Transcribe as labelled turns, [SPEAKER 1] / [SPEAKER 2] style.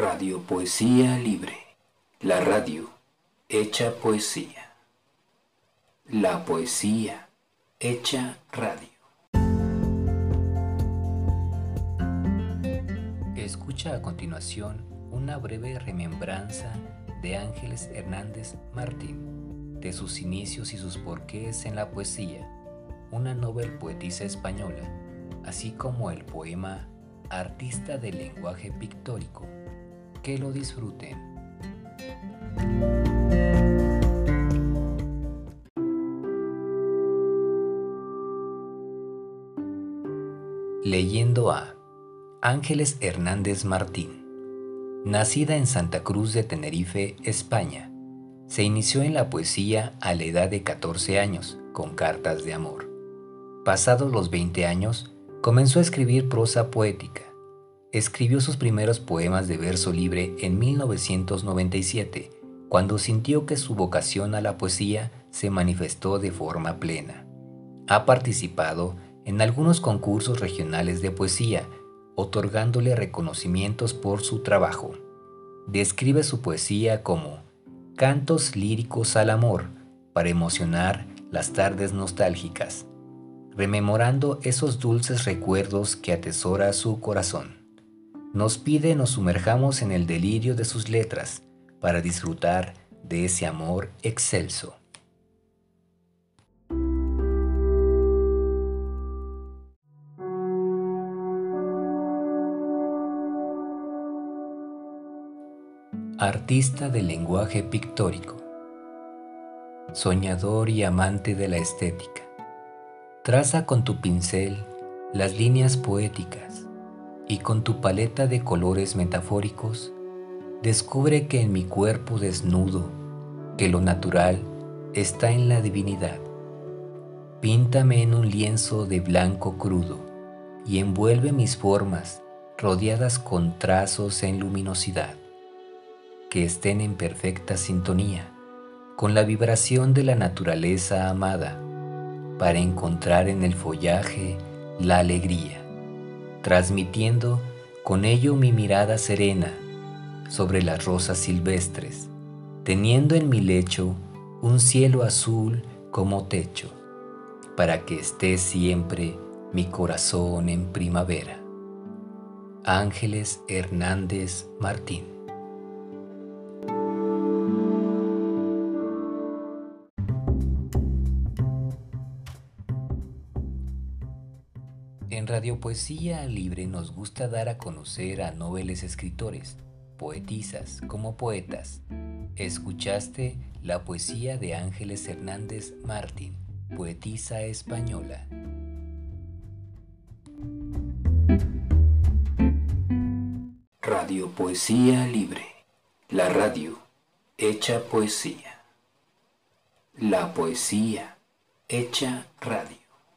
[SPEAKER 1] Radio Poesía Libre. La radio hecha poesía. La poesía hecha radio. Escucha a continuación una breve remembranza de Ángeles Hernández Martín, de sus inicios y sus porqués en la poesía, una novel poetisa española, así como el poema Artista del lenguaje pictórico. Que lo disfruten. Leyendo a Ángeles Hernández Martín. Nacida en Santa Cruz de Tenerife, España, se inició en la poesía a la edad de 14 años con cartas de amor. Pasados los 20 años, comenzó a escribir prosa poética. Escribió sus primeros poemas de verso libre en 1997, cuando sintió que su vocación a la poesía se manifestó de forma plena. Ha participado en algunos concursos regionales de poesía, otorgándole reconocimientos por su trabajo. Describe su poesía como cantos líricos al amor para emocionar las tardes nostálgicas, rememorando esos dulces recuerdos que atesora su corazón. Nos pide nos sumerjamos en el delirio de sus letras para disfrutar de ese amor excelso. Artista del lenguaje pictórico. Soñador y amante de la estética. Traza con tu pincel las líneas poéticas y con tu paleta de colores metafóricos descubre que en mi cuerpo desnudo, que lo natural está en la divinidad. Píntame en un lienzo de blanco crudo y envuelve mis formas rodeadas con trazos en luminosidad que estén en perfecta sintonía con la vibración de la naturaleza amada para encontrar en el follaje la alegría, transmitiendo con ello mi mirada serena sobre las rosas silvestres, teniendo en mi lecho un cielo azul como techo, para que esté siempre mi corazón en primavera. Ángeles Hernández Martín En Radio Poesía Libre nos gusta dar a conocer a noveles escritores, poetisas como poetas. Escuchaste la poesía de Ángeles Hernández Martín, poetisa española. Radio Poesía Libre, la radio hecha poesía. La poesía hecha radio.